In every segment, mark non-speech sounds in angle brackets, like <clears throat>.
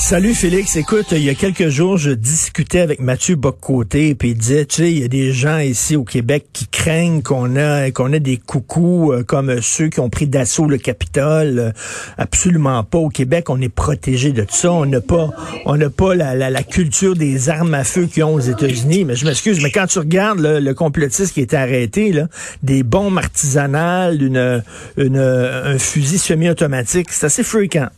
Salut Félix, écoute, il y a quelques jours, je discutais avec Mathieu Boccoté, puis il disait, tu sais, il y a des gens ici au Québec qui craignent qu'on a qu'on a des coucous euh, comme ceux qui ont pris d'assaut le Capitole. Euh, absolument pas. Au Québec, on est protégé de tout ça. On n'a pas on n'a pas la, la, culture des armes à feu qu'ils ont aux États-Unis. Mais je m'excuse, mais quand tu regardes le complotiste qui est arrêté, là, des bombes artisanales, une, une un fusil semi-automatique, c'est assez fréquent.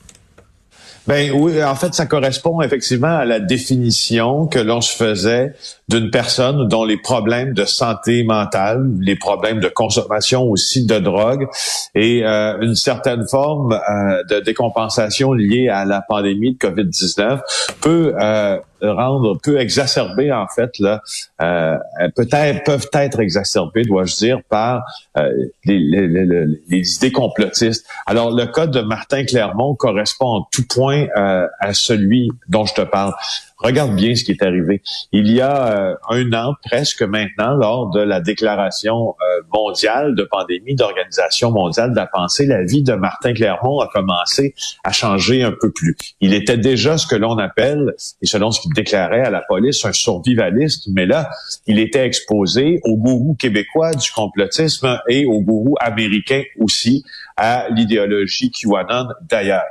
Ben oui, en fait, ça correspond effectivement à la définition que l'on se faisait d'une personne dont les problèmes de santé mentale, les problèmes de consommation aussi de drogue et euh, une certaine forme euh, de décompensation liée à la pandémie de COVID-19 peut euh, rendre, peut exacerber en fait là, euh, peut-être peuvent être exacerbées, dois-je dire, par euh, les, les, les, les, idées complotistes. Alors le cas de Martin Clermont correspond en tout point euh, à celui dont je te parle. Regarde bien ce qui est arrivé. Il y a euh, un an presque maintenant, lors de la déclaration euh, mondiale de pandémie d'Organisation mondiale de la pensée, la vie de Martin Clermont a commencé à changer un peu plus. Il était déjà ce que l'on appelle, et selon ce qu'il déclarait à la police, un survivaliste, mais là, il était exposé au gourou québécois du complotisme et au gourou américain aussi, à l'idéologie QAnon d'ailleurs.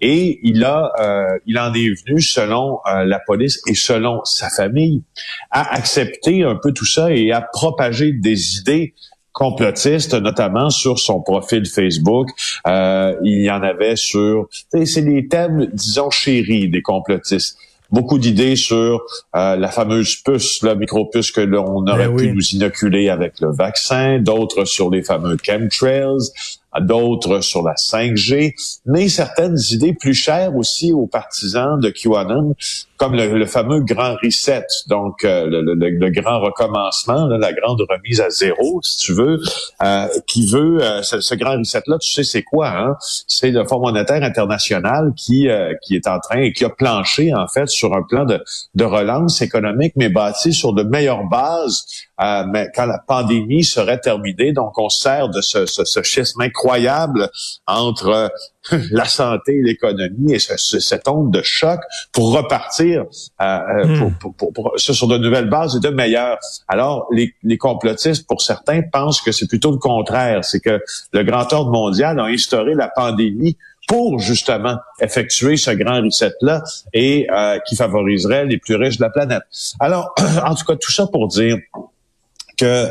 Et il a, euh, il en est venu, selon euh, la police et selon sa famille, à accepter un peu tout ça et à propager des idées complotistes, notamment sur son profil Facebook. Euh, il y en avait sur... C'est des thèmes, disons, chéris des complotistes. Beaucoup d'idées sur euh, la fameuse puce, la micropuce que l'on ben aurait pu nous inoculer avec le vaccin, d'autres sur les fameux chemtrails, d'autres sur la 5G, mais certaines idées plus chères aussi aux partisans de QAnon, comme le, fameux grand reset, donc euh, le, grand recommencement, la grande remise à zéro, si tu veux, euh, qui veut euh, ce, grand reset-là, tu sais c'est quoi hein? C'est le Fonds monétaire international qui qui est en train et qui a planché en fait sur un plan de, de relance économique, mais bâti sur de meilleures bases euh, mais quand la pandémie serait terminée. Donc, on sert de ce, ce, ce schisme incroyable entre euh, <laughs> la santé et l'économie et ce, cette onde de choc pour repartir euh, euh hmm. pour, pour, pour, sur de nouvelles bases et de meilleures. Alors, les, les complotistes, pour certains, pensent que c'est plutôt le contraire. C'est que le grand ordre mondial a instauré la pandémie pour justement effectuer ce grand reset-là et euh, qui favoriserait les plus riches de la planète. Alors, <clears throat> en tout cas, tout ça pour dire que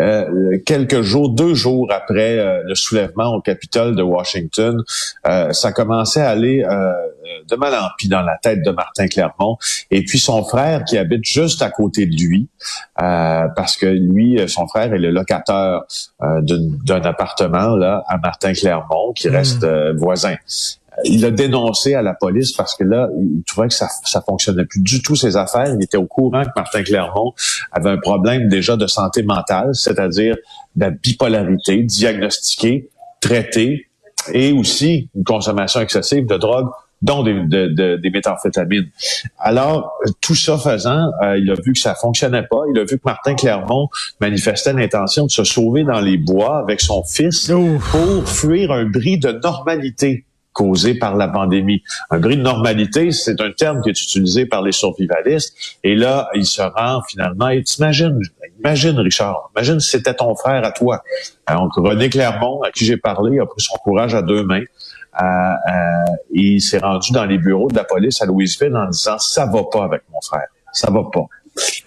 euh, quelques jours, deux jours après euh, le soulèvement au Capitole de Washington, euh, ça commençait à aller de mal en pis dans la tête de Martin Clermont. Et puis son frère qui habite juste à côté de lui, parce que lui, son frère est le locateur d'un appartement là à Martin Clermont qui mmh. reste voisin il a dénoncé à la police parce que là, il trouvait que ça, ça fonctionnait plus du tout ses affaires. Il était au courant que Martin Clermont avait un problème déjà de santé mentale, c'est-à-dire de la bipolarité diagnostiquée, traitée, et aussi une consommation excessive de drogue dont des, de, des méthamphétamines. Alors, tout ça faisant, euh, il a vu que ça fonctionnait pas. Il a vu que Martin Clermont manifestait l'intention de se sauver dans les bois avec son fils pour fuir un bris de normalité causé par la pandémie. Un bris de normalité, c'est un terme qui est utilisé par les survivalistes. Et là, il se rend finalement, et t'imagines, imagine Richard, imagine si c'était ton frère à toi. Donc René Clermont, à qui j'ai parlé, a pris son courage à deux mains. Euh, euh, il s'est rendu dans les bureaux de la police à Louisville en disant ça va pas avec mon frère, ça va pas.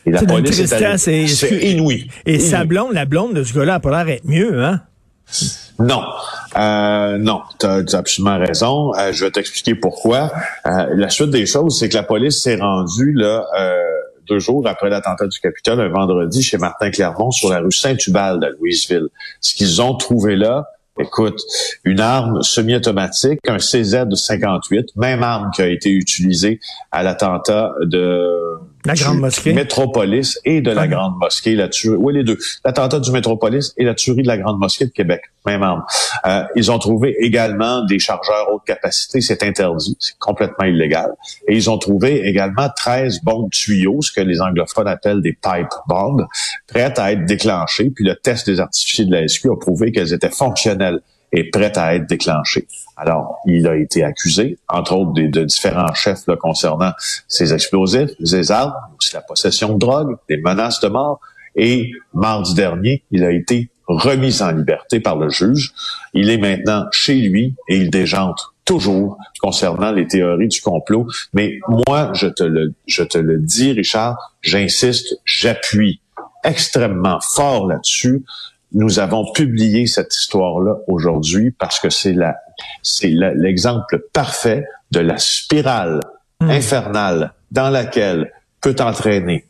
Et la police est, c'est inouï. Et sa blonde, la blonde de ce gars-là a pas l'air d'être mieux, hein? Non, euh, non, tu as, absolument raison. Euh, je vais t'expliquer pourquoi. Euh, la suite des choses, c'est que la police s'est rendue là deux jours après l'attentat du Capitole, un vendredi, chez Martin Clermont, sur la rue Saint-Ubald à Louisville. Ce qu'ils ont trouvé là, Écoute, une arme semi-automatique, un CZ-58, même arme qui a été utilisée à l'attentat de la Grande Mosquée. Métropolis et de la Grande Mosquée, la tuerie, oui, les deux. L'attentat du Métropolis et la tuerie de la Grande Mosquée de Québec. Même arme. Euh, ils ont trouvé également des chargeurs haute capacité. C'est interdit. C'est complètement illégal. Et ils ont trouvé également 13 bombes tuyaux, ce que les anglophones appellent des pipe bombs, prêtes à être déclenchées. Puis le test des artificiers de la SQ a prouvé qu'elles étaient fonctionnelles et prêtes à être déclenchées. Alors, il a été accusé, entre autres, de, différents chefs concernant ces explosifs, ces armes, aussi la possession de drogue, des menaces de mort. Et mardi dernier, il a été remis en liberté par le juge. Il est maintenant chez lui et il déjante toujours concernant les théories du complot. Mais moi, je te le, je te le dis, Richard, j'insiste, j'appuie extrêmement fort là-dessus. Nous avons publié cette histoire-là aujourd'hui parce que c'est la, c'est l'exemple parfait de la spirale hmm. infernale dans laquelle peut entraîner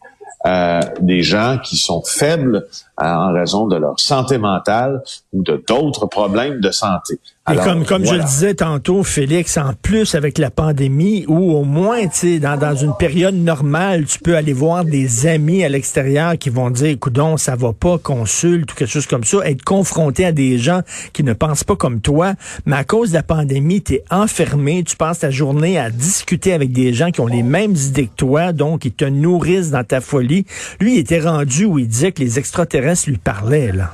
euh, des gens qui sont faibles en raison de leur santé mentale ou de d'autres problèmes de santé. Et comme, comme je le disais tantôt, Félix, en plus avec la pandémie, ou au moins, tu sais, dans, dans une période normale, tu peux aller voir des amis à l'extérieur qui vont dire, écoute, ça va pas, consulte ou quelque chose comme ça, être confronté à des gens qui ne pensent pas comme toi, mais à cause de la pandémie, tu es enfermé, tu passes ta journée à discuter avec des gens qui ont les mêmes idées que toi, donc ils te nourrissent dans ta folie. Lui, il était rendu où il disait que les extraterrestres lui parlaient, là.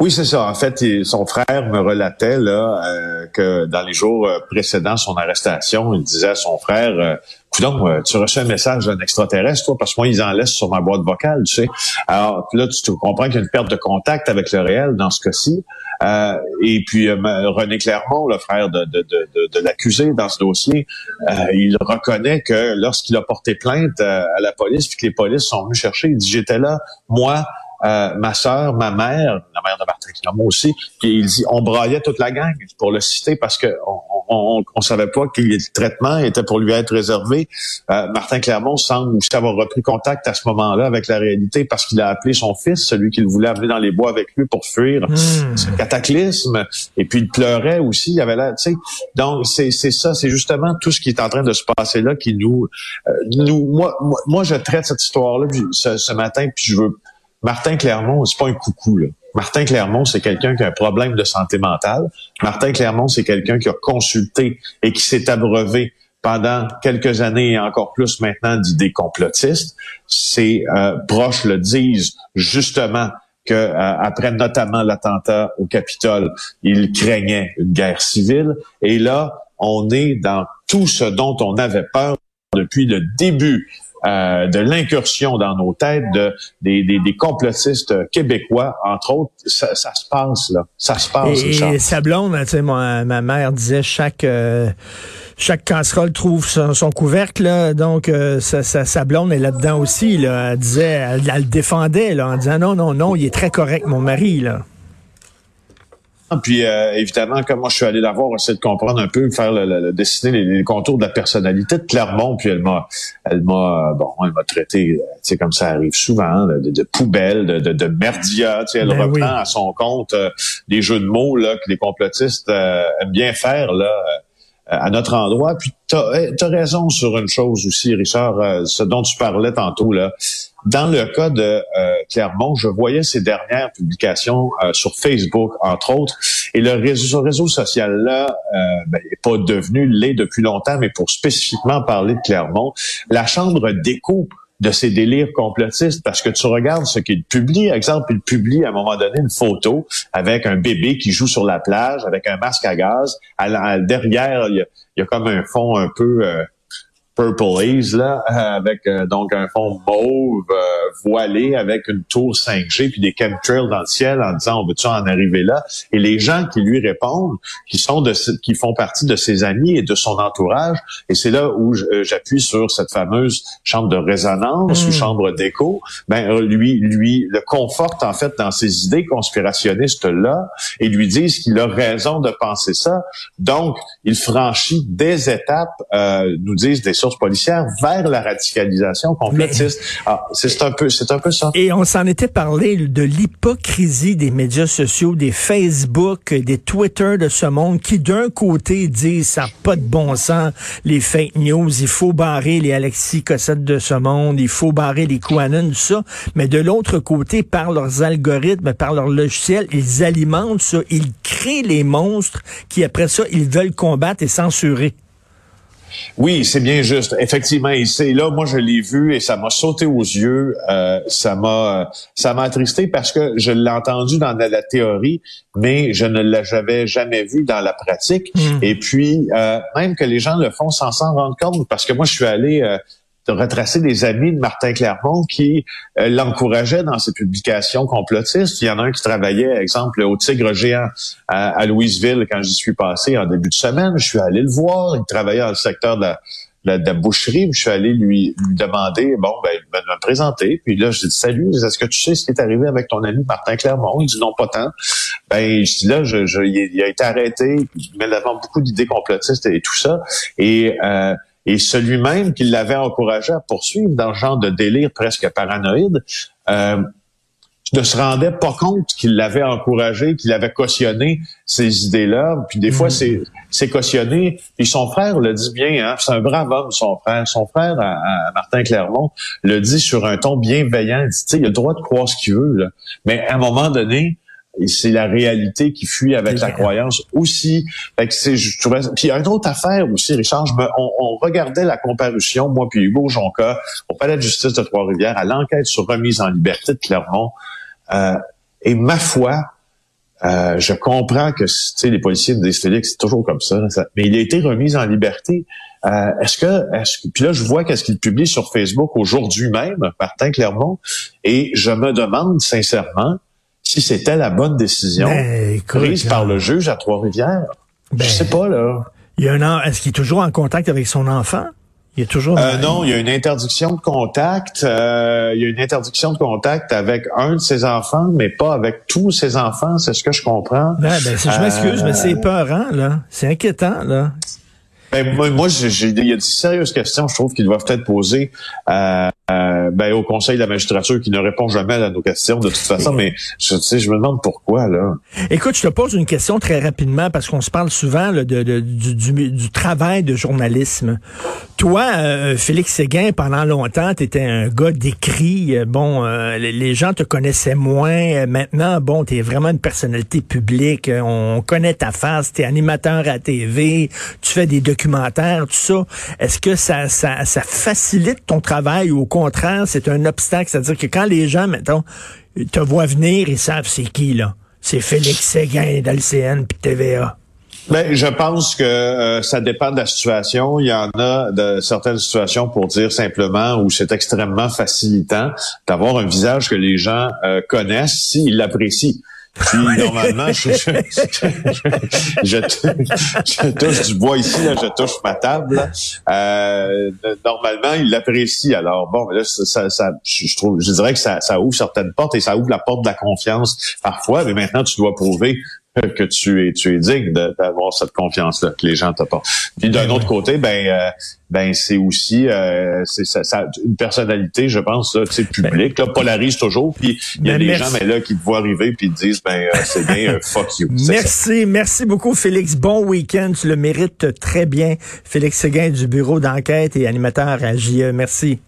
Oui, c'est ça. En fait, son frère me relatait là euh, que dans les jours euh, précédents son arrestation, il disait à son frère euh, euh tu reçois un message d'un extraterrestre, toi, parce que moi, ils en laissent sur ma boîte vocale, tu sais. Alors, là, tu, comprends qu'il y a une perte de contact avec le réel dans ce cas-ci. Et puis, René Clermont, le frère de, l'accusé dans ce dossier, il reconnaît que lorsqu'il a porté plainte à la police, puis que les polices sont venus chercher, il dit, j'étais là, moi, euh, ma sœur, ma mère, la mère de Martin Clermont aussi, puis il dit on braillait toute la gang pour le citer parce que on, on, savait pas que le traitement était pour lui être réservé. Euh, Martin Clermont semble aussi avoir repris contact à ce moment-là avec la réalité parce qu'il a appelé son fils, celui qu'il voulait amener dans les bois avec lui pour fuir hmm. ce cataclysme. Et puis il pleurait aussi. Il y avait là, tu sais. Donc c'est c'est ça, c'est justement tout ce qui est en train de se passer là qui nous euh, nous moi, moi, je traite cette histoire là ce, ce matin puis je veux Martin Clermont, c'est pas un coucou, là. Martin Clermont, c'est quelqu'un qui a un problème de santé mentale. Martin Clermont, c'est quelqu'un qui a consulté et qui s'est abreuvé pendant quelques années et encore plus maintenant d'idées complotistes. Ses euh, proches le disent justement que euh, après notamment l'attentat au Capitole, il craignait une guerre civile. Et là, on est dans tout ce dont on avait peur depuis le début euh, de l'incursion dans nos têtes de, des, des, des, complotistes québécois, entre autres, ça, ça, se passe, là. Ça se passe, Et, et sa blonde, tu sais, ma, ma mère disait chaque... Euh, chaque casserole trouve son, couvercle, là, donc euh, sa, sa, blonde est là-dedans aussi. Là. Elle disait, elle, elle, le défendait là, en disant non, non, non, il est très correct, mon mari. Là. Puis euh, évidemment, comme moi je suis allé la voir, essayer de comprendre un peu, faire le, dessiner les, contours de la personnalité de Clermont, puis elle m'a, elle m'a, bon, elle m'a traité, tu sais, comme ça arrive souvent, de, poubelle, de, de, de merdia. Tu sais, elle ben reprend à son compte euh, des jeux de mots là que les complotistes euh, aiment bien faire là à notre endroit. Puis tu as, raison sur une chose aussi, Richard, ce dont tu parlais tantôt là. Dans le cas de euh, Clermont, je voyais ses dernières publications euh, sur Facebook, entre autres, et le réseau, réseau social-là euh, ben, n'est pas devenu l'est depuis longtemps, mais pour spécifiquement parler de Clermont, la chambre d'écho de ces délires complotistes parce que tu regardes ce qu'il publie. Exemple, il publie à un moment donné une photo avec un bébé qui joue sur la plage avec un masque à gaz. derrière, il y, a, comme un fond un peu Purple Haze, là, avec euh, donc un fond mauve euh, voilé avec une tour 5G puis des chemtrails dans le ciel en disant on veut-tu en arriver là? Et les gens qui lui répondent qui sont de qui font partie de ses amis et de son entourage et c'est là où euh, j'appuie sur cette fameuse chambre de résonance ou hmm. chambre d'écho ben lui lui le conforte en fait dans ses idées conspirationnistes là et lui disent qu'il a raison de penser ça donc il franchit des étapes nous disent des sources sources policières vers la radicalisation complotiste. Ah, c'est un peu, c'est un peu ça. Et on s'en était parlé de l'hypocrisie des médias sociaux, des Facebook, des Twitter de ce monde, qui d'un côté disent ça n'a pas de bon sens, les fake news, il faut barrer les Alexis Cossette de ce monde, il faut barrer les QAnon, tout ça. Mais de l'autre côté, par leurs algorithmes, par leur logiciel, ils alimentent ça, ils créent les monstres qui après ça, ils veulent combattre et censurer. Oui, c'est bien juste. Effectivement, et c'est là, moi, je l'ai vu et ça m'a sauté aux yeux. Euh, ça m'a, ça m'a attristé parce que je l'ai entendu dans la, théorie, mais je ne l'avais jamais vu dans la pratique. Hmm. Et puis, euh, même que les gens le font sans s'en rendre compte, parce que moi, je suis allé euh, de retracer des amis de Martin Clermont qui euh, l'encourageaient dans ses publications complotistes. Il y en a un qui travaillait, exemple, au Tigre géant à, Louisville quand j'y suis passé en début de semaine. Je suis allé le voir. Il travaillait dans le secteur de la, boucherie. Je suis allé lui, demander, bon, ben, me présenter. Puis là, je dit, salut, est-ce que tu sais ce qui est arrivé avec ton ami Martin Clermont? Il dit, non, pas tant. Ben, je dis, là, je, il, a été arrêté. Il met devant beaucoup d'idées complotistes et tout ça. Et, euh, et celui-même qui l'avait encouragé à poursuivre dans ce genre de délire presque paranoïde, euh, ne se rendait pas compte qu'il l'avait encouragé, qu'il avait cautionné ces idées-là. Puis des fois, mhm. c'est cautionné. Puis son frère le dit bien, hein, c'est un brave homme, son frère. Son frère, Martin Clermont, le dit sur un ton bienveillant. Il dit, il a le droit de croire ce qu'il veut. Là. Mais à un moment donné, et c'est la réalité qui fuit avec la croyance aussi. Fait que c'est, je trouvais... Puis il y a une autre affaire aussi, Richard. on, regardait la comparution, moi puis Hugo Jonca, au palais de justice de Trois-Rivières, à l'enquête sur remise en liberté de Clermont. Euh, et ma foi, euh, je comprends que les policiers me disent Félix, c'est toujours comme ça, mais il a été remis en liberté. Euh, est-ce que, est-ce que, puis là, je vois qu'est-ce qu'il publie sur Facebook aujourd'hui même, Martin Clermont, et je me demande sincèrement si c'était la bonne décision ben, prise par le juge à Trois-Rivières. je ben, sais pas, là. Il y a un Est-ce qu'il est toujours en contact avec son enfant? Il est toujours. Euh, non, il y a une interdiction de contact. Euh, il y a une interdiction de contact avec un de ses enfants, mais pas avec tous ses enfants. C'est ce que je comprends. Ben, ben je m'excuse, mais c'est euh, peurant, là. C'est inquiétant, là. Ben, moi, moi j'ai, il y a de sérieuses questions, je trouve, qu'ils doivent être posées euh, euh, ben, au Conseil de la magistrature qui ne répond jamais à nos questions de toute façon, mais je, sais, je me demande pourquoi. là. Écoute, je te pose une question très rapidement parce qu'on se parle souvent de, de, du, du, travail de journalisme. Toi, euh, Félix Séguin, pendant longtemps, tu étais un gars d'écrit. Euh, bon, les gens te connaissaient moins. Maintenant, bon, tu es vraiment une personnalité publique. On connaît ta face. Tu es animateur à TV. Tu fais des documentaires, tout ça. Est-ce que ça, ça, ça facilite ton travail contraire, c'est un obstacle? C'est-à-dire que quand les gens, mettons, te voient venir, ils savent c'est qui, là. C'est Félix Séguin d'LCN puis TVA. Ben, je pense que euh, ça dépend de la situation. Il y en a de certaines situations pour dire simplement où c'est extrêmement facilitant d'avoir un visage que les gens euh, connaissent s'ils l'apprécient. Puis normalement, je, je, touche du bois ici, là, je touche ma table. Euh, normalement, il l'apprécie. Alors bon, là, ça, ça, je trouve, je dirais que ça, ça ouvre certaines portes et ça ouvre la porte de la confiance parfois. Mais maintenant, tu dois prouver <laughs> que tu es tu es digne d'avoir cette confiance là que les gens t'apportent. Puis d'un autre côté, ben euh, ben c'est aussi euh, c'est ça, ça, une personnalité, je pense, là, publique, là, polarise toujours. Puis il y a ben, des gens mais là qui te voient arriver puis te disent ben euh, c'est bien fuck you. Merci, merci beaucoup Félix. Bon week-end, tu le mérites très bien. Félix Seguin du bureau d'enquête et animateur à JE. Merci.